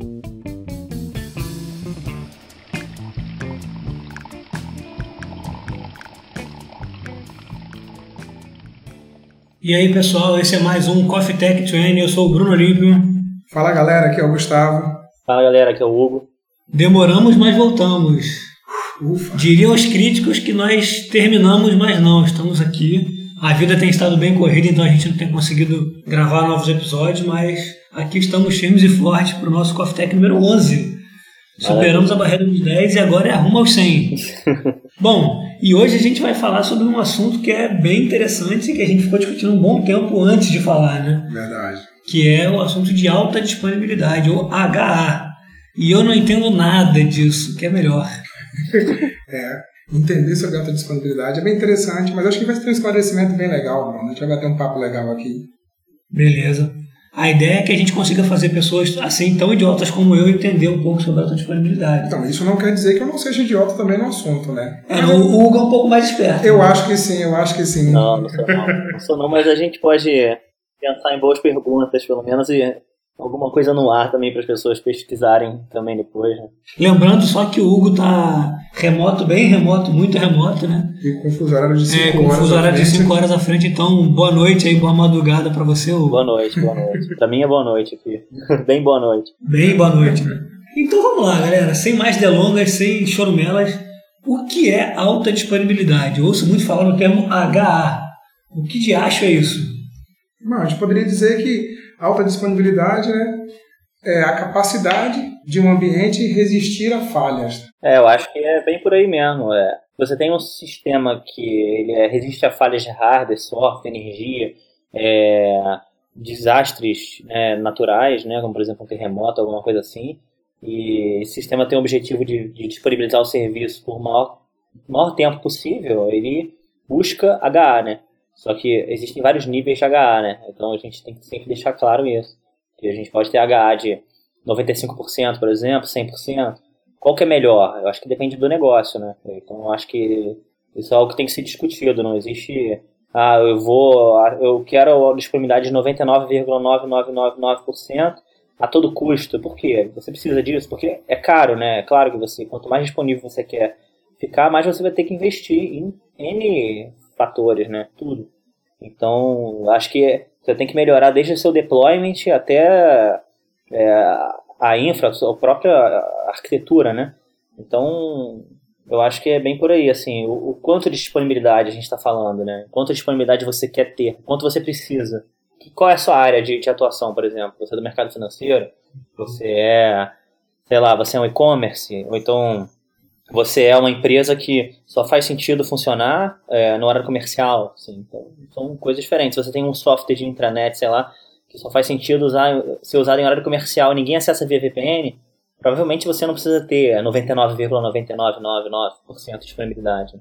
E aí, pessoal, esse é mais um Coffee Tech 20. Eu sou o Bruno Olímpio. Fala galera, aqui é o Gustavo. Fala galera, aqui é o Hugo. Demoramos, mas voltamos. Ufa. Diriam os críticos que nós terminamos, mas não, estamos aqui. A vida tem estado bem corrida, então a gente não tem conseguido gravar novos episódios, mas aqui estamos firmes e fortes para o nosso Coffee Tech número 11. Superamos a barreira dos 10 e agora é rumo aos 100. Bom, e hoje a gente vai falar sobre um assunto que é bem interessante e que a gente ficou discutindo um bom tempo antes de falar, né? Verdade. Que é o assunto de alta disponibilidade, ou HA. E eu não entendo nada disso, que é melhor. É, entender sobre alta disponibilidade é bem interessante, mas acho que vai ter um esclarecimento bem legal, Bruno. A gente vai bater um papo legal aqui. Beleza. A ideia é que a gente consiga fazer pessoas assim tão idiotas como eu entender um pouco sobre alta disponibilidade. Então, isso não quer dizer que eu não seja idiota também no assunto, né? É, o o Hugo é um pouco mais esperto. Eu acho que sim, eu acho que sim. Não, não sou não. Não sou não, mas a gente pode pensar em boas perguntas, pelo menos, e alguma coisa no ar também para as pessoas pesquisarem também depois, né? Lembrando só que o Hugo tá remoto, bem remoto, muito remoto, né? E com fuso horário de 5 É, com horas. fuso à horário de frente. 5 horas à frente, então boa noite aí, boa madrugada para você, Hugo. Boa noite, boa noite. pra mim é boa noite aqui. Bem boa noite. Bem boa noite. né? Então vamos lá, galera. Sem mais delongas, sem chorumelas, o que é alta disponibilidade? Eu ouço muito falar no termo HA. O que de acho é isso? Não, a gente poderia dizer que alta disponibilidade né, é a capacidade de um ambiente resistir a falhas. É, eu acho que é bem por aí mesmo. É. Você tem um sistema que ele é- resiste a falhas de hardware, software, energia, é, desastres né, naturais, né, como por exemplo um terremoto, alguma coisa assim. E esse sistema tem o objetivo de, de disponibilizar o serviço por maior, maior tempo possível. Ele busca HA, né? Só que existem vários níveis de HA, né? Então a gente tem que sempre deixar claro isso. Que a gente pode ter HA de 95%, por exemplo, 100%. Qual que é melhor? Eu acho que depende do negócio, né? Então eu acho que isso é algo que tem que ser discutido. Não existe, ah, eu vou, eu quero a disponibilidade de 99,9999% a todo custo. Por quê? Você precisa disso? Porque é caro, né? É claro que você, quanto mais disponível você quer ficar, mais você vai ter que investir em N fatores, né? Tudo. Então, acho que você tem que melhorar desde o seu deployment até é, a infra, a própria arquitetura, né? Então, eu acho que é bem por aí, assim, o, o quanto de disponibilidade a gente está falando, né? Quanto de disponibilidade você quer ter, quanto você precisa. Que- Qual é a sua área de, de atuação, por exemplo? Você é do mercado financeiro? Você é, sei lá, você é um e-commerce? Ou então você é uma empresa que só faz sentido funcionar é, no horário comercial? Assim, então, são coisas diferentes. Você tem um software de intranet, sei lá, que só faz sentido usar, ser usado em horário comercial ninguém acessa via VPN, provavelmente você não precisa ter 99,9999% de disponibilidade.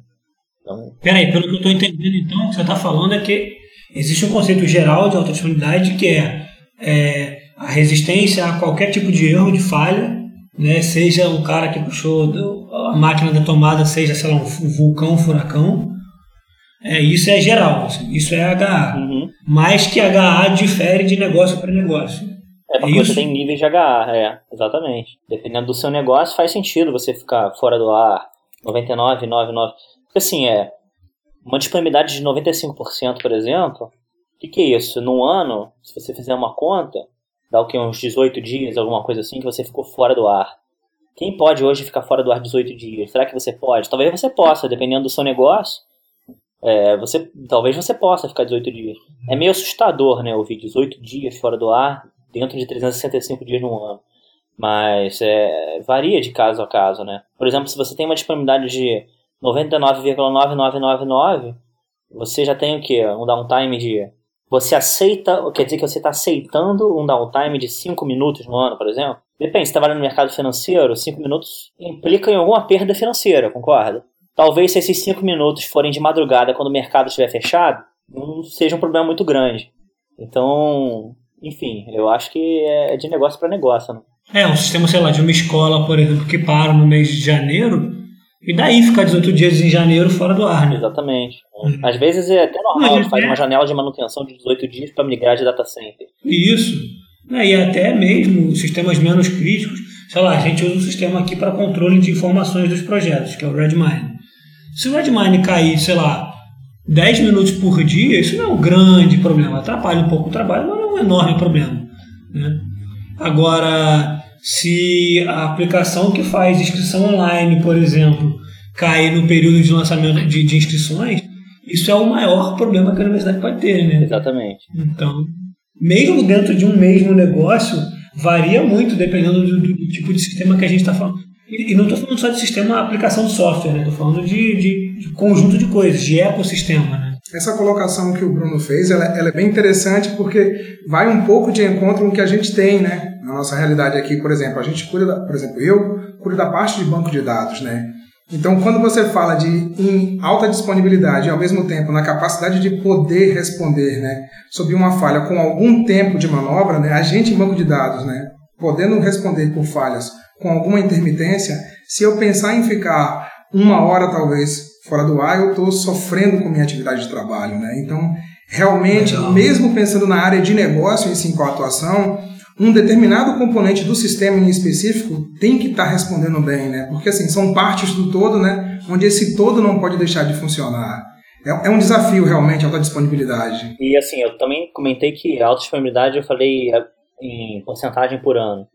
Então, Peraí, pelo que eu estou entendendo então, o que você está falando é que existe um conceito geral de alta disponibilidade que é, é, a resistência a qualquer tipo de erro, de falha, né? seja um cara que puxou a máquina da tomada, seja, sei lá, um vulcão, um furacão. É, isso é geral, assim, isso é HA. uhum. Mas que HA difere de negócio para negócio. É porque Isso. você tem níveis de HA, é, exatamente. Dependendo do seu negócio, faz sentido você ficar fora do ar, 99,99. Porque assim, é, uma disponibilidade de 95%, por exemplo, o que, que é isso? Num ano, se você fizer uma conta, dá o que, uns 18 dias, alguma coisa assim, que você ficou fora do ar. Quem pode hoje ficar fora do ar 18 dias? Será que você pode? Talvez você possa, dependendo do seu negócio. É, você, talvez você possa ficar 18 dias. É meio assustador, né, ouvir 18 dias fora do ar dentro de 365 dias no ano. Mas é, varia de caso a caso, né? Por exemplo, se você tem uma disponibilidade de 99,9999, você já tem o quê? Um downtime de... Você aceita, quer dizer que você está aceitando um downtime de 5 minutos no ano, por exemplo? Depende, se trabalha no mercado financeiro, 5 minutos implica em alguma perda financeira, concorda? Talvez se esses 5 minutos forem de madrugada quando o mercado estiver fechado, não seja um problema muito grande. Então, enfim, eu acho que é de negócio para negócio. Né? É, um sistema, sei lá, de uma escola, por exemplo, que para no mês de janeiro, e daí ficar 18 dias em janeiro fora do ar, né? Exatamente. Às vezes é até normal, Mas faz é. uma janela de manutenção de 18 dias para migrar de data center. Isso. né, e até mesmo sistemas menos críticos. Sei lá, a gente usa um sistema aqui para controle de informações dos projetos, que é o Redmine. Se o Redmine cair, sei lá, 10 minutos por dia, isso não é um grande problema. Atrapalha um pouco o trabalho, mas não é um enorme problema. Né? Agora, se a aplicação que faz inscrição online, por exemplo, cair no período de lançamento de, de inscrições, isso é o maior problema que a universidade pode ter, né? Exatamente. Então, mesmo dentro de um mesmo negócio, varia muito dependendo do, do tipo de sistema que a gente está falando. E, e não estou falando só de sistema aplicação de software, né? Estou falando de, de, de, conjunto de coisas, de ecossistema, né? Essa colocação que o Bruno fez, ela, ela, é bem interessante porque vai um pouco de encontro com o que a gente tem, né? Na nossa realidade aqui, por exemplo, a gente cuida, da, por exemplo, eu cuido da parte de banco de dados, né? Então, quando você fala de em alta disponibilidade e ao mesmo tempo na capacidade de poder responder, né, sobre uma falha com algum tempo de manobra, né, a gente em banco de dados, né, podendo responder por falhas com alguma intermitência, se eu pensar em ficar uma hora talvez fora do ar, eu estou sofrendo com minha atividade de trabalho, né? Então, realmente, Legal. mesmo pensando na área de negócio em si com a atuação, um determinado componente do sistema em específico tem que estar tá respondendo bem, né? Porque assim, são partes do todo, né? Onde esse todo não pode deixar de funcionar. É, é um desafio realmente a alta disponibilidade. E assim, eu também comentei que a alta disponibilidade eu falei é, em porcentagem por ano.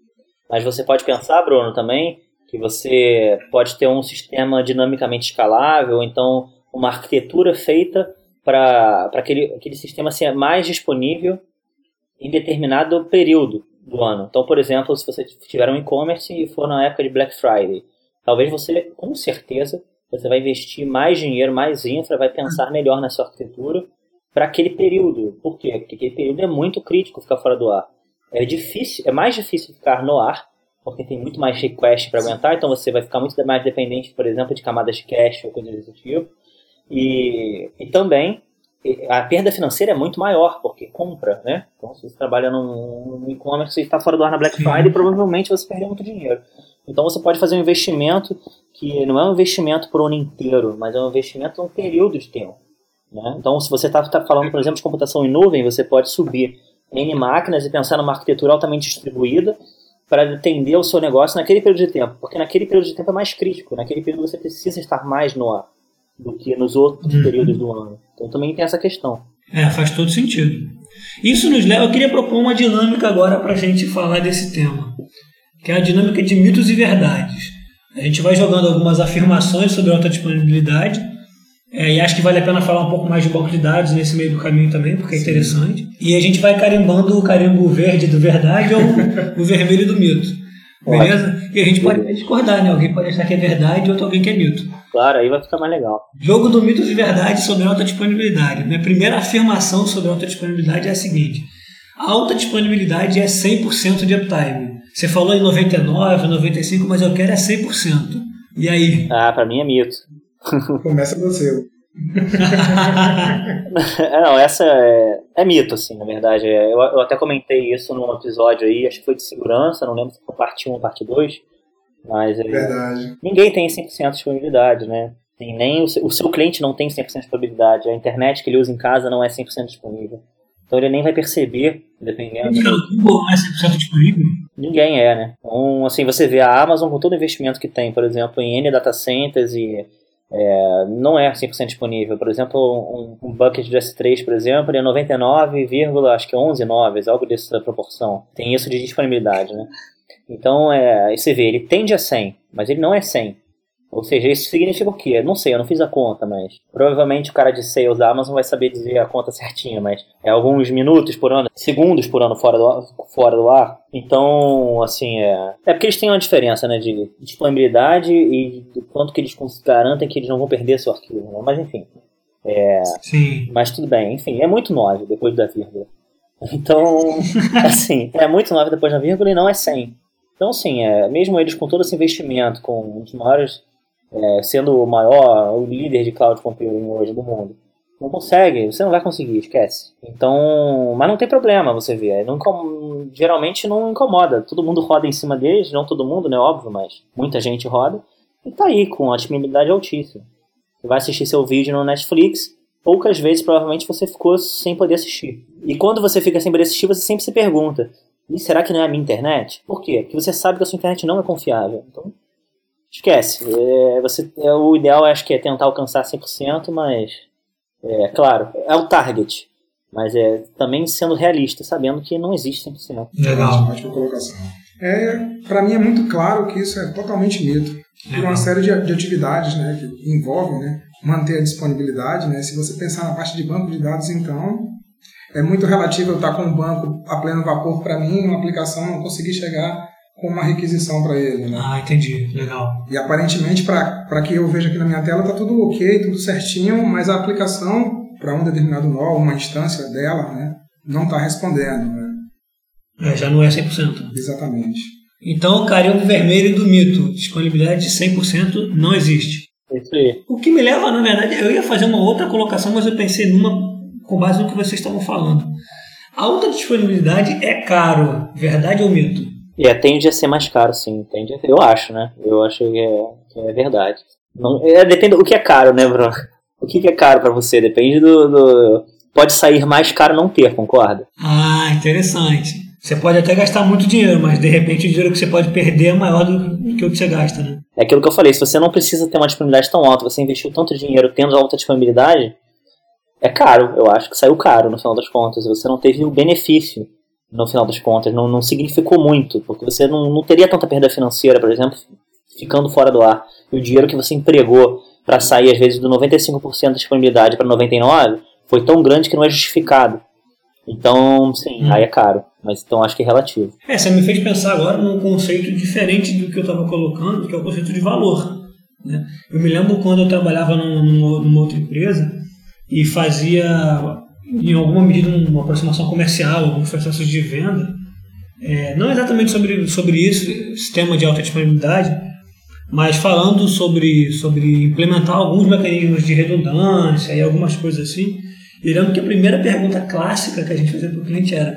Mas você pode pensar, Bruno, também, que você pode ter um sistema dinamicamente escalável, então uma arquitetura feita para aquele, aquele sistema ser mais disponível em determinado período do ano. Então, por exemplo, se você tiver um e-commerce e for na época de Black Friday, talvez você, com certeza, você vai investir mais dinheiro, mais infra, vai pensar melhor na sua arquitetura para aquele período. Por quê? Porque aquele período é muito crítico ficar fora do ar. É difícil, é mais difícil ficar no ar, porque tem muito mais request para aguentar, então você vai ficar muito mais dependente, por exemplo, de camadas de cache ou coisa desse tipo. E, e também a perda financeira é muito maior, porque compra, né? Então, se você trabalha num, e-commerce e está fora do ar na Black Friday, provavelmente você perdeu muito dinheiro. Então, você pode fazer um investimento que não é um investimento por um ano inteiro, mas é um investimento num período de tempo. Né? Então, se você está tá falando, por exemplo, de computação em nuvem, você pode subir N máquinas e pensar numa arquitetura altamente distribuída para atender o seu negócio naquele período de tempo, porque naquele período de tempo é mais crítico, naquele período você precisa estar mais no ar do que nos outros uhum. períodos do ano. Então também tem essa questão. É, faz todo sentido. Isso nos leva. Eu queria propor uma dinâmica agora para a gente falar desse tema, que é a dinâmica de mitos e verdades. A gente vai jogando algumas afirmações sobre alta disponibilidade, é, e acho que vale a pena falar um pouco mais de banco de dados nesse meio do caminho também, porque é interessante. E a gente vai carimbando o carimbo verde do verdade ou o vermelho do mito. Beleza? E a gente pode discordar, né? Alguém pode achar que é verdade e outro alguém que é mito. Claro, aí vai ficar mais legal. Jogo do mito de verdade sobre alta disponibilidade. Minha primeira afirmação sobre alta disponibilidade é a seguinte: a alta disponibilidade é 100% de uptime. Você falou em 99, 95, mas eu quero é 100%. E aí? Ah, pra mim é mito. Começa você. não, essa é, é, mito, assim, na verdade. É, eu, eu, até comentei isso num episódio aí, acho que foi de segurança, não lembro se foi parte 1 ou parte 2 mas Verdade. ninguém tem 100% de disponibilidade, né? Tem nem o seu, o seu cliente não tem 100% de disponibilidade. A internet que ele usa em casa não é 100% disponível. Então ele nem vai perceber, dependendo. Não é 100% disponível? Ninguém é, né? Então, assim, você vê a Amazon com todo o investimento que tem, por exemplo, em N data centers e é, não é 100% disponível. Por exemplo, um, um, bucket de S3, por exemplo, ele é 99, acho que 11 noves, algo dessa proporção. Tem isso de disponibilidade, né? Então, é, você vê, ele tende a 100, mas ele não é 100. Ou seja, isso significa o quê? Não sei, eu não fiz a conta, mas provavelmente o cara de sales da Amazon vai saber dizer a conta certinha, mas é alguns minutos por ano, segundos por ano fora do, fora do ar. Então, assim, é. É porque eles têm uma diferença, né, de disponibilidade e do quanto que eles garantem que eles não vão perder seu arquivo, né? Mas enfim. É, Sim. Mas tudo bem, enfim, é muito 9 depois da vírgula. Então, assim, é muito 9 depois da vírgula e não é 100. Então, assim, é, mesmo eles com todo esse investimento, com um dos maiores, é, sendo o maior, o líder de cloud computing hoje do mundo, não consegue, você não vai conseguir, esquece. Então, mas não tem problema, você vê. Não, geralmente não incomoda. Todo mundo roda em cima deles, não todo mundo, né? Óbvio, mas muita gente roda. E tá aí, com a disponibilidade altíssima. Você vai assistir seu vídeo no Netflix, poucas vezes provavelmente você ficou sem poder assistir. E quando você fica sem poder assistir, você sempre se pergunta: E será que não é a minha internet? Por quê? Porque você sabe que a sua internet não é confiável. Então, esquece. É, você, é, o ideal acho que é tentar alcançar 100%, mas, é claro, é o target. Mas é também sendo realista, sabendo que não existe 100%. Legal. Ótima colocação. É, para mim é muito claro que isso é totalmente mito. Por uma série de, de, atividades né, que envolvem né, manter a disponibilidade. Né? Se você pensar na parte de banco de dados, então, é muito relativo eu estar com um banco a pleno vapor para mim, uma aplicação não conseguir chegar com uma requisição para ele. Né? Ah, entendi. Legal. E aparentemente, para que eu veja aqui na minha tela, está tudo ok, tudo certinho, mas a aplicação para um determinado nó, uma instância dela, né, não está respondendo. Né? É, já não é 100%. Exatamente. Então, o carimbo vermelho do mito, disponibilidade de 100% não existe. Isso aí. O que me leva, na verdade, eu ia fazer uma outra colocação, mas eu pensei numa com base no que vocês estavam falando. A alta disponibilidade é caro, verdade ou mito? É, tende a ser mais caro, sim. Tende a, eu acho, né? Eu acho que é, que é verdade. Não, é, depende do que é caro, né, Bruno? O que, que é caro para você? Depende do, do, Pode sair mais caro não ter, concorda? Ah, interessante. Você pode até gastar muito dinheiro, mas de repente o dinheiro que você pode perder é maior do que o que você gasta, né? É aquilo que eu falei, se você não precisa ter uma disponibilidade tão alta, você investiu tanto dinheiro tendo alta disponibilidade, é caro, eu acho que saiu caro no final das contas. Você não teve o benefício no final das contas, não, não significou muito, porque você não, não teria tanta perda financeira, por exemplo, ficando fora do ar. E o dinheiro que você empregou para sair, às vezes, do 95% de disponibilidade para 99% foi tão grande que não é justificado. Então, sim, hum. aí é caro. Mas então acho que é relativo. É, você me fez pensar agora num conceito diferente do que eu estava colocando, que é o conceito de valor. Né? Eu me lembro quando eu trabalhava numa, numa outra empresa e fazia, em alguma medida, uma aproximação comercial, alguns processos de venda. É, não exatamente sobre, sobre isso, sistema de alta disponibilidade, mas falando sobre, sobre implementar alguns mecanismos de redundância e algumas coisas assim. E lembro que a primeira pergunta clássica que a gente fazia para o cliente era: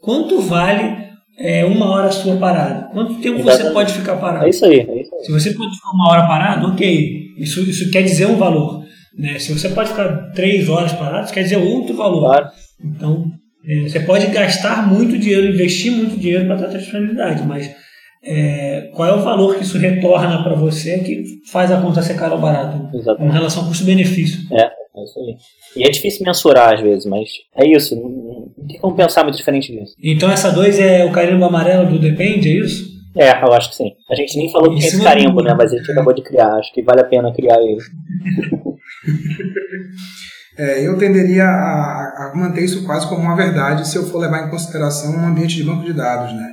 quanto vale é, uma hora sua parada? Quanto tempo Exatamente. você pode ficar parado? É isso, aí, é isso aí. Se você pode ficar uma hora parado, ok. Isso, isso quer dizer um valor. Né? Se você pode ficar três horas parado, isso quer dizer outro valor. Claro. Então, é, você pode gastar muito dinheiro, investir muito dinheiro para ter a disponibilidade, mas é, qual é o valor que isso retorna para você que faz a conta ser cara ou barato? Exatamente. Em relação custo-benefício. É, é isso aí. E é difícil mensurar às vezes, mas é isso. Não, não tem como pensar muito diferente disso. Então essa 2 é o carimbo amarelo do depende, é isso? É, eu acho que sim. A gente nem falou que tinha esse carimbo, né? Mas a gente acabou de criar. Acho que vale a pena criar ele. É, eu tenderia a, a, manter isso quase como uma verdade se eu for levar em consideração um ambiente de banco de dados, né?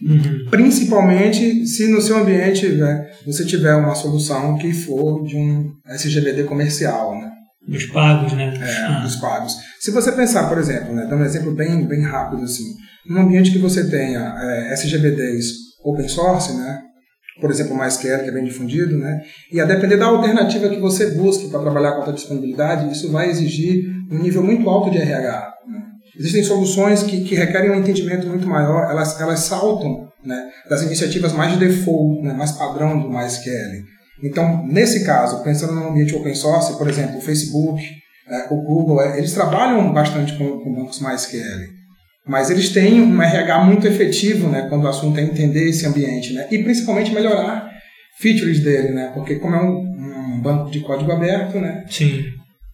Uhum. Principalmente se no seu ambiente né, você tiver uma solução que for de um SGBD comercial, né? Dos pagos, né? É, ah. dos pagos. Se você pensar, por exemplo, né, dar um exemplo bem, bem rápido assim, num ambiente que você tenha é, SGBDs open source, né? Por exemplo, o MySQL, que é bem difundido, né? E a depender da alternativa que você busque para trabalhar com a disponibilidade, isso vai exigir um nível muito alto de RH. Né? Existem soluções que, que requerem um entendimento muito maior, elas, elas saltam né, das iniciativas mais de default, né, mais padrão do MySQL. Então, nesse caso, pensando no ambiente open source, por exemplo, o Facebook, é, o Google, é, eles trabalham bastante com, com bancos MySQL. Mas eles têm um RH muito efetivo, né, quando o assunto é entender esse ambiente, né, e principalmente melhorar features dele, né, porque como é um, um banco de código aberto, né, Sim.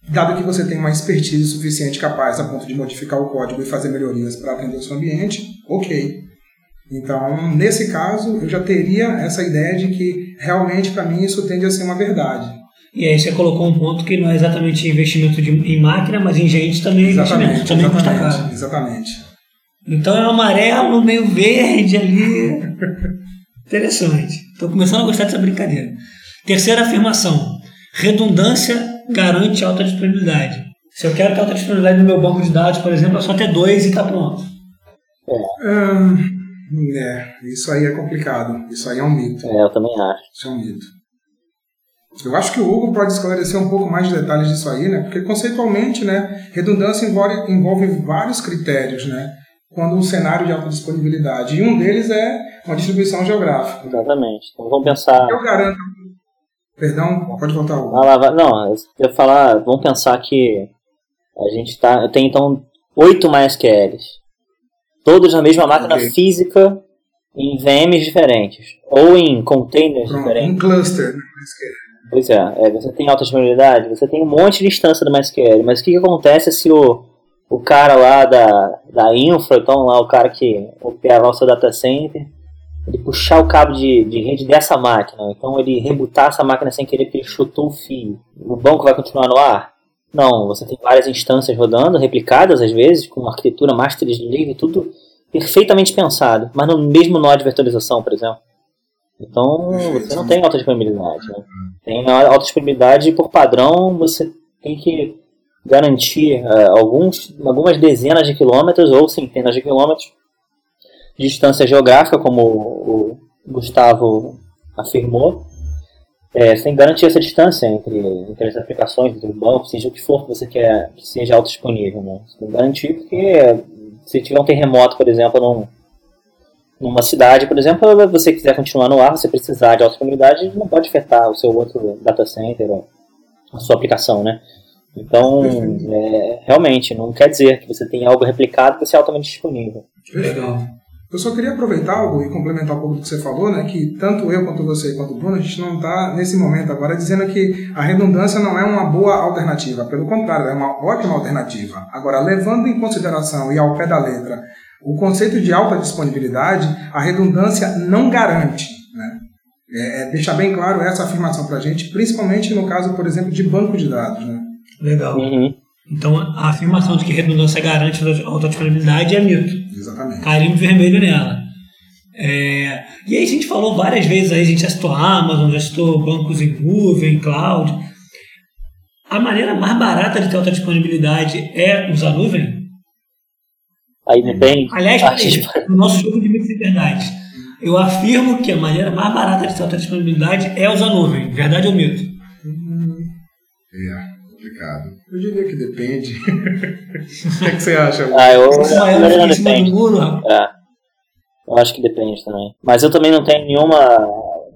dado que você tem uma expertise suficiente capaz a ponto de modificar o código e fazer melhorias para atender o seu ambiente, ok. Então, nesse caso, eu já teria essa ideia de que realmente para mim isso tende a ser uma verdade. E aí você colocou um ponto que não é exatamente investimento de, em máquina, mas em gente também é investimento. Também exatamente, custa caro. Exatamente. Então é um amarelo, meio verde ali. Interessante. Estou começando a gostar dessa brincadeira. Terceira afirmação: redundância garante alta disponibilidade. Se eu quero ter alta disponibilidade no meu banco de dados, por exemplo, é só ter dois e está pronto. É. Hum, é, isso aí é complicado. Isso aí é um mito. É, eu também acho. Isso é um mito. Eu acho que o Hugo pode esclarecer um pouco mais de detalhes disso aí, né? Porque conceitualmente, né, redundância envolve, envolve vários critérios, né? Quando um cenário de alta disponibilidade. E um deles é uma distribuição geográfica. Exatamente. Então vamos pensar. Eu garanto. Perdão, pode voltar. Ah, lá, não, eu ia falar, vamos pensar que a gente tá, tem então oito MySQLs. Todos na mesma máquina okay. física em VMs diferentes. Ou em containers Pronto, diferentes. Um cluster, né? Pois é, é, você tem alta disponibilidade, você tem um monte de instância do MySQL, mas o que, que acontece se o, o cara lá da, da infra, então lá o cara que opera o seu data center, ele puxar o cabo de, de rede dessa máquina, então ele rebutar essa máquina sem querer porque ele chutou o fio. O banco vai continuar no ar? Não, você tem várias instâncias rodando, replicadas às vezes, com arquitetura master slave, tudo perfeitamente pensado, mas no mesmo nó de virtualização, por exemplo. Então você não tem alta disponibilidade. Né? Tem alta disponibilidade por padrão, você tem que garantir uh, alguns, algumas dezenas de quilômetros ou centenas de quilômetros de distância geográfica, como o Gustavo afirmou, é, sem garantir essa distância entre, entre as aplicações do banco, seja o que for que você quer que seja autodisponível. Né? Você tem que garantir porque se tiver um terremoto, por exemplo, num, numa cidade, por exemplo, você quiser continuar no ar, você precisar de alta disponibilidade, não pode afetar o seu outro data center, a sua aplicação, né? Então, é, realmente, não quer dizer que você tem algo replicado que seja altamente disponível. Legal. Eu só queria aproveitar algo e complementar um pouco do que você falou, né? Que tanto eu quanto você quanto o Bruno, a gente não está nesse momento agora dizendo que a redundância não é uma boa alternativa. Pelo contrário, é uma ótima alternativa. Agora, levando em consideração e ao pé da letra o conceito de alta disponibilidade, a redundância não garante. Né? É, é deixar bem claro essa afirmação para a gente, principalmente no caso, por exemplo, de banco de dados. Né? Legal. Uhum. Então, a afirmação de que redundância garante a alta disponibilidade é mito. Exatamente. Carimbo vermelho nela. É... E aí a gente falou várias vezes aí, a gente já citou Amazon, já citou bancos em nuvem, cloud. A maneira mais barata de ter alta disponibilidade é usar nuvem? Aí depende. Aliás, no nosso jogo de mitos e verdades, eu afirmo que a maneira mais barata de ter alta disponibilidade é usar nuvem. Verdade ou mito? É complicado. Eu diria que depende. o que, é que, você acha? Ah, eu, eu, eu não depende. É. Eu acho que depende também. Mas eu também não tenho nenhuma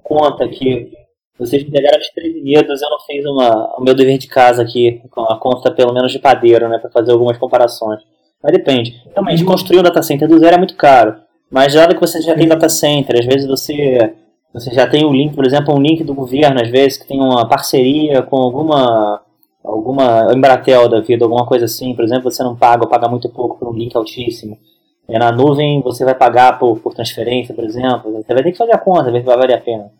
conta que vocês me pegaram desprevenidos, eu não fiz uma, o meu dever de casa aqui, com a conta pelo menos de padeiro, né, para fazer algumas comparações. Mas depende. Realmente, construir um data center do zero é muito caro. Mas já que você já tem data center, às vezes você, você já tem o um link, por exemplo, um link do governo, às vezes, que tem uma parceria com alguma alguma Embratel da vida, alguma coisa assim, por exemplo, você não paga ou paga muito pouco por um link altíssimo. É, na nuvem você vai pagar por, por transferência, por exemplo, você vai ter que fazer a conta, ver se vai valer a pena.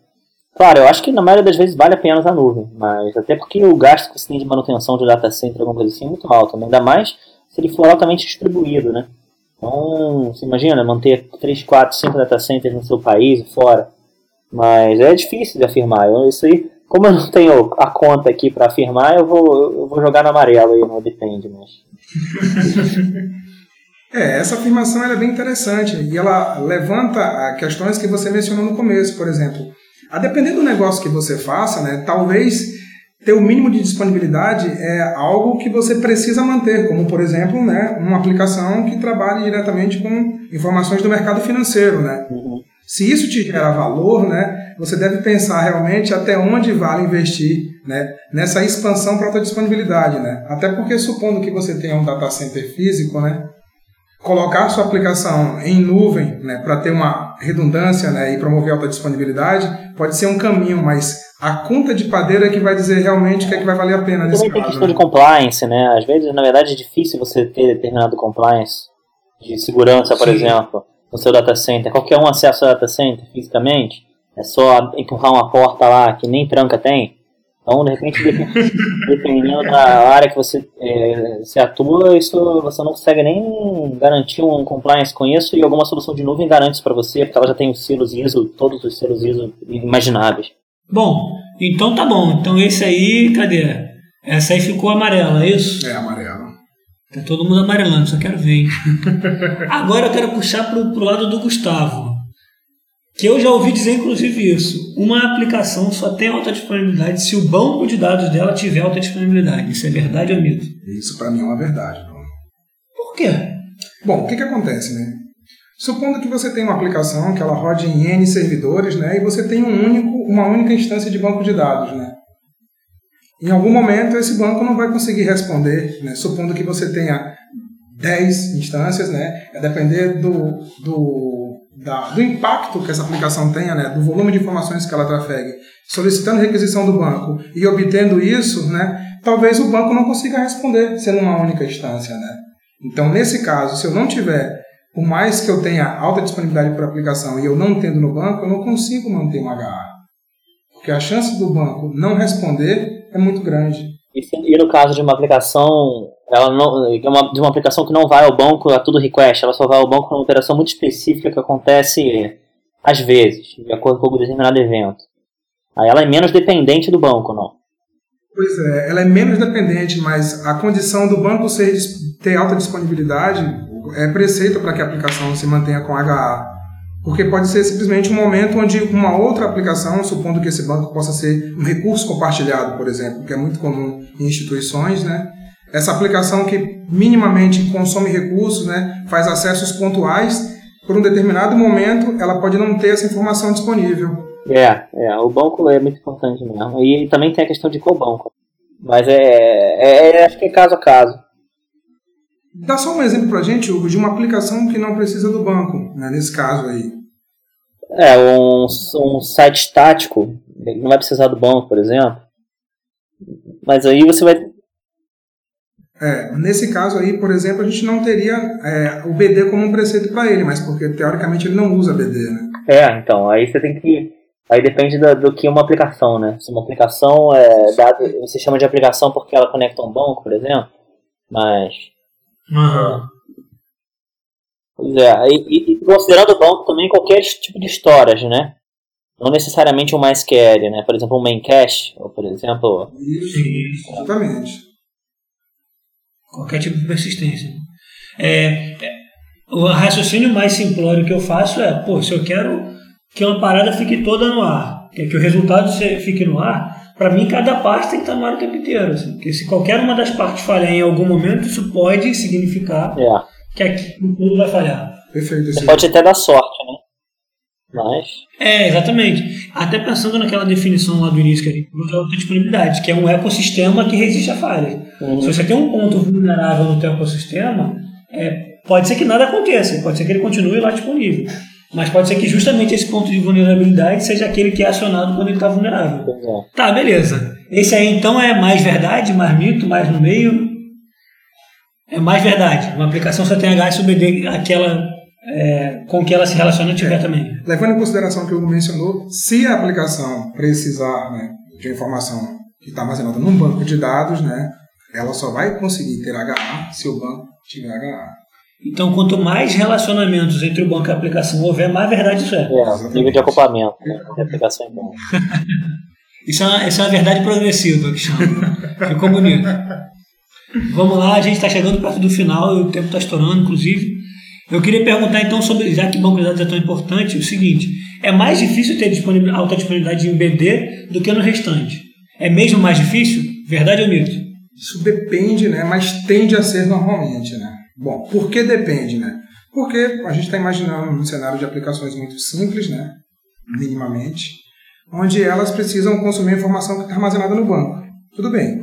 Claro, eu acho que na maioria das vezes vale a pena usar a nuvem, mas até porque o gasto que você tem de manutenção de data center, alguma coisa assim, é muito alto, né? ainda mais se ele for altamente distribuído, né? Então, você imagina manter 3, 4, 5 data centers no seu país e fora. Mas é difícil de afirmar. Eu, isso aí como eu não tenho a conta aqui para afirmar, eu vou, eu vou jogar no amarelo aí, não depende, mas. é, essa afirmação é bem interessante e ela levanta questões que você mencionou no começo, por exemplo. A depender do negócio que você faça, né, talvez ter o mínimo de disponibilidade é algo que você precisa manter, como por exemplo, né, uma aplicação que trabalhe diretamente com informações do mercado financeiro, né? Uhum. Se isso te gera valor, né, você deve pensar realmente até onde vale investir né, nessa expansão para alta disponibilidade. Né? Até porque, supondo que você tenha um data center físico, né, colocar sua aplicação em nuvem né, para ter uma redundância né, e promover alta disponibilidade pode ser um caminho, mas a conta de padeiro é que vai dizer realmente o que é que vai valer a pena nesse Também tem questão né? de compliance, né? Às vezes, na verdade, é difícil você ter determinado compliance de segurança, por Sim. exemplo no seu data center. Qualquer um acessa o data center fisicamente. É só empurrar uma porta lá que nem tranca tem. Então, de repente, dependendo da área que você é, se atua, isso você não consegue nem garantir um compliance com isso e alguma solução de nuvem garante isso para você, porque ela já tem os selos ISO, todos os selos ISO imagináveis. Bom, então tá bom. Então esse aí, cadê? Essa aí ficou amarela, é isso? É, amarela. Tá todo mundo amarelando, só quero ver. Agora eu quero puxar pro, pro lado do Gustavo. Que eu já ouvi dizer, inclusive, isso. Uma aplicação só tem alta disponibilidade se o banco de dados dela tiver alta disponibilidade. Isso é verdade ou mito? Isso para mim é uma verdade, Bruno. Por quê? Bom, o que, que acontece, né? Supondo que você tem uma aplicação que ela rode em N servidores, né? E você tem um único, uma única instância de banco de dados, né? Em algum momento, esse banco não vai conseguir responder, né? supondo que você tenha 10 instâncias, né? É depender do, do, da, do impacto que essa aplicação tenha, né? Do volume de informações que ela trafegue, solicitando requisição do banco e obtendo isso, né? Talvez o banco não consiga responder sendo uma única instância, né? Então, nesse caso, se eu não tiver, por mais que eu tenha alta disponibilidade por aplicação e eu não tendo no banco, eu não consigo manter um HA. Porque a chance do banco não responder é muito grande. E, no caso de uma aplicação, ela não, de uma aplicação que não vai ao banco a tudo request, ela só vai ao banco para uma operação muito específica que acontece às vezes, de acordo com algum determinado evento. Aí ela é menos dependente do banco, não? Pois é, ela é menos dependente, mas a condição do banco ser, ter alta disponibilidade é preceito para que a aplicação se mantenha com HA. Porque pode ser simplesmente um momento onde uma outra aplicação, supondo que esse banco possa ser um recurso compartilhado, por exemplo, que é muito comum em instituições, né? Essa aplicação que minimamente consome recursos, né, faz acessos pontuais, por um determinado momento ela pode não ter essa informação disponível. É, é, o banco é muito importante mesmo. E também tem a questão de qual banco. Mas é, é, é acho que é caso a caso. Dá só um exemplo pra gente, Hugo, de uma aplicação que não precisa do banco, né, nesse caso aí. É, um, um site estático, não vai precisar do banco, por exemplo. Mas aí você vai. É, nesse caso aí, por exemplo, a gente não teria é, o BD como um preceito para ele, mas porque teoricamente ele não usa BD, né? É, então, aí você tem que. Aí depende do, do que é uma aplicação, né? Se uma aplicação é dado, você chama de aplicação porque ela conecta um banco, por exemplo, mas Uhum. Pois é, e, e, considerando o banco também qualquer tipo de storage, né? Não necessariamente um MySQL, né? Por exemplo, um main cache, ou por exemplo... Isso, exatamente. Qualquer tipo de persistência. É, é, o raciocínio mais simplório que eu faço é, pô, se eu quero que uma parada fique toda no ar, que, que o resultado fique no ar, para mim, cada parte tem que estar no ar o tempo inteiro. Assim, porque se qualquer uma das partes falhar em algum momento, isso pode significar é. que aquilo tudo vai falhar. Perfeito. Você pode até dar sorte? Mas. É, exatamente. Até pensando naquela definição lá do início que a gente falou de disponibilidade, que é um ecossistema que resiste a falhas. Uhum. Se você tem um ponto vulnerável no teu ecossistema, é, pode ser que nada aconteça, pode ser que ele continue lá disponível. Mas pode ser que justamente esse ponto de vulnerabilidade seja aquele que é acionado quando ele está vulnerável. É. Tá, beleza. Esse aí então é mais verdade, mais mito, mais no meio. É mais verdade. Uma aplicação só tem H se aquela é, com que ela se relaciona tiver é. também. Levando em consideração que o mencionou, se a aplicação precisar né, de informação que está armazenada num banco de dados, né, ela só vai conseguir ter HA se o banco tiver HA. Então, quanto mais relacionamentos entre o banco e a aplicação houver, mais verdade isso é. É, nível de acoplamento né, aplicação é bom. isso, é uma, isso é uma verdade progressiva que chama. Ficou bonito. Vamos lá, a gente está chegando perto do final e o tempo está estourando, inclusive. Eu queria perguntar então sobre, já que banco de dados é tão importante, o seguinte: é mais difícil ter disponibil, alta disponibilidade em BD do que no restante? É mesmo mais difícil? Verdade ou mito? Isso depende, né? Mas tende a ser normalmente, né? Bom, por que depende, né? Porque a gente está imaginando um cenário de aplicações muito simples, né? Minimamente, onde elas precisam consumir informação que está armazenada no banco. Tudo bem.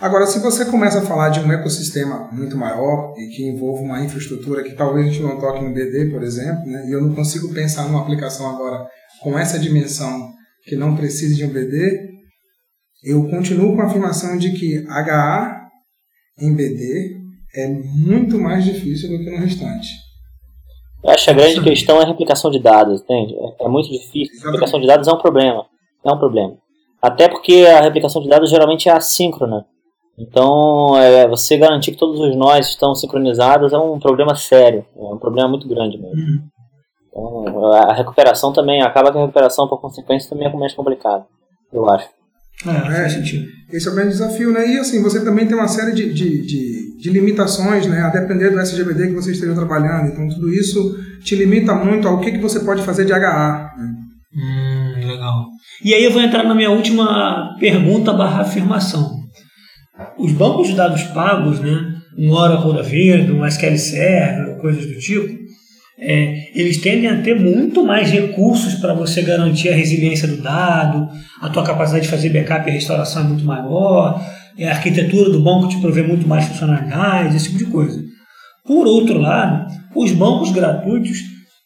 Agora, se você começa a falar de um ecossistema muito maior e que envolve uma infraestrutura que talvez a gente não toque no BD, por exemplo, né? e eu não consigo pensar numa aplicação agora com essa dimensão que não precise de um BD, eu continuo com a afirmação de que HA em BD é muito mais difícil do que no restante. Eu acho que a grande questão é a replicação de dados, entende? É, é muito difícil. A replicação de dados é um problema. É um problema. Até porque a replicação de dados geralmente é assíncrona. Então, é, você garantir que todos os nós estão sincronizados é um problema sério. É um problema muito grande mesmo. Uhum. Então, a recuperação também, acaba que a recuperação, por consequência, também é mais complicada, eu acho. É, faz sentido. Esse é o grande desafio, né? E assim, você também tem uma série de, de, de, de, limitações, né? A depender do SGBD que você esteja trabalhando. Então, tudo isso te limita muito ao que, que você pode fazer de HA. Né? Hum, legal. E aí eu vou entrar na minha última pergunta barra afirmação. Os bancos de dados pagos, né? Um Oracle da vida, um SQL Server, coisas do tipo, é, eles tendem a ter muito mais recursos para você garantir a resiliência do dado, a tua capacidade de fazer backup e restauração é muito maior, a arquitetura do banco te provê muito mais funcionalidades, esse tipo de coisa. Por outro lado, os bancos gratuitos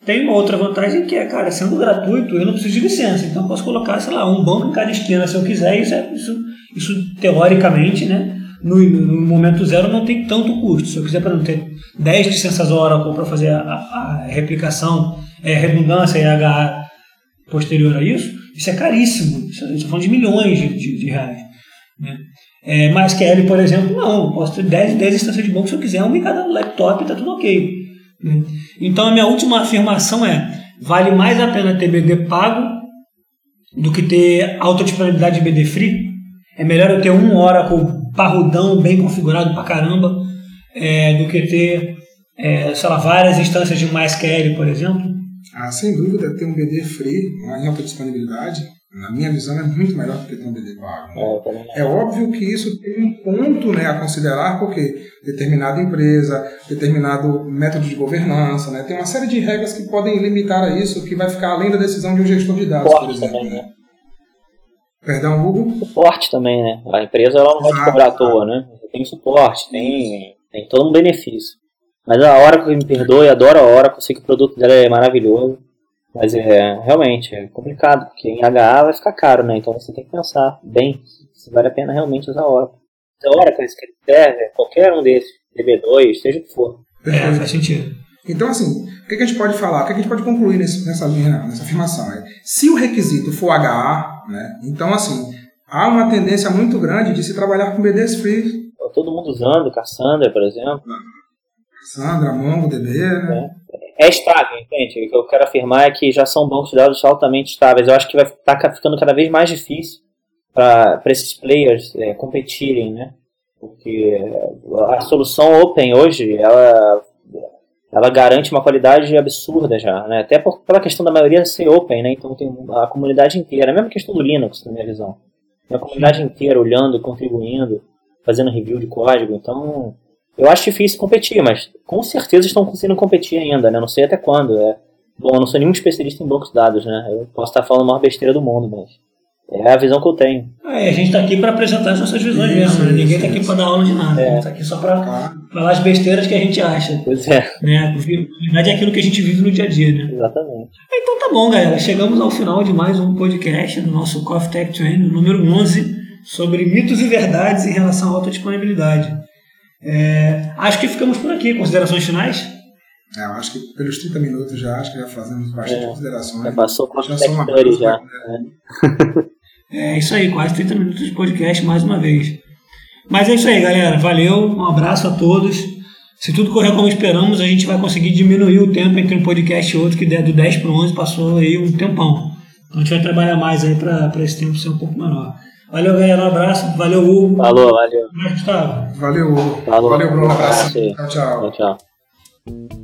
têm uma outra vantagem que é, cara, sendo gratuito, eu não preciso de licença. Então eu posso colocar, sei lá, um banco em cada esquina se eu quiser. Isso, é, isso, isso teoricamente, né? No, no, momento zero não tem tanto custo. Se eu quiser, por exemplo, ter 10 licenças Oracle para fazer a, a, replicação, é, redundância e HA posterior a isso, isso é caríssimo. Isso, a está falando de milhões de, de, de reais. Né? É, MySQL, por exemplo, não. Posso ter 10, 10 instâncias de banco se eu quiser, uma em cada laptop está tudo ok. Né? Então a minha última afirmação é: vale mais a pena ter BD pago do que ter alta disponibilidade de BD free? É melhor eu ter um Oracle parrudão, bem configurado pra caramba, é, do que ter, é, sei lá, várias instâncias de MySQL, por exemplo? Ah, sem dúvida, ter um BD free, uma alta disponibilidade, na minha visão, é muito melhor do que ter um BD pago. Né? É, é óbvio que isso tem um ponto né, a considerar, porque determinada empresa, determinado método de governança, né, tem uma série de regras que podem limitar a isso, que vai ficar além da decisão de um gestor de dados, por exemplo. Também, né? né? Perdão, Hugo? Suporte também, né? A empresa ela não vai te cobrar à toa, né? Tem suporte, tem, tem todo um benefício. Mas a hora que me perdoe, adoro a hora, eu sei que o produto dela é maravilhoso. Mas é realmente é complicado, porque em HA vai ficar caro, né? Então você tem que pensar bem se vale a pena realmente usar Oracle. Então, Oracle, Server, qualquer um desses, DB2, seja o que for. É, faz sentido. Então, assim, o que a gente pode falar, o que a gente pode concluir nesse, nessa minha nessa afirmação? É, se o requisito for HA, né, então, assim, há uma tendência muito grande de se trabalhar com BDs free. Todo mundo usando, Cassandra, por exemplo. Cassandra, MongoDB, né? É é estável, entende? O que eu quero afirmar é que já são bancos de dados altamente estáveis. Eu acho que vai estar tá ficando cada vez mais difícil para esses players é, competirem, né? Porque a solução open hoje, ela, ela garante uma qualidade absurda já, né? Até por, pela questão da maioria ser open, né? Então tem a comunidade inteira, a mesma questão do Linux, na minha visão. A comunidade inteira olhando, contribuindo, fazendo review de código. Então, eu acho difícil competir, mas com certeza estão conseguindo competir ainda, né? Não sei até quando. É... Bom, eu não sou nenhum especialista em bancos de dados, né? Eu posso estar falando a maior besteira do mundo, mas é a visão que eu tenho. É, a gente está aqui para apresentar as nossas visões isso, mesmo, né? Ninguém está aqui para dar aula de nada. É. A gente está aqui só para falar as besteiras que a gente acha. Pois é. Né? Porque, na verdade, é aquilo que a gente vive no dia a dia, né? Exatamente. Então tá bom, galera. Chegamos ao final de mais um podcast do nosso Coffee Tech Train, número 11, sobre mitos e verdades em relação à alta disponibilidade. É, acho que ficamos por aqui. Considerações finais? É, eu acho que pelos 30 minutos já, acho que já fazemos bastante é, considerações. Já passou com já são já. É. é isso aí, quase 30 minutos de podcast mais uma vez. Mas é isso aí, galera. Valeu, um abraço a todos. Se tudo correr como esperamos, a gente vai conseguir diminuir o tempo entre um podcast e outro, que do 10 para o 11 passou aí um tempão. Então a gente vai trabalhar mais aí para esse tempo ser um pouco menor. Valeu, galera. Um abraço. Valeu, Hugo. Falou, valeu. Gustavo. Valeu, Hugo. Falou. Valeu, Bruno. Um abraço. Tchau, tchau. Tchau, tchau.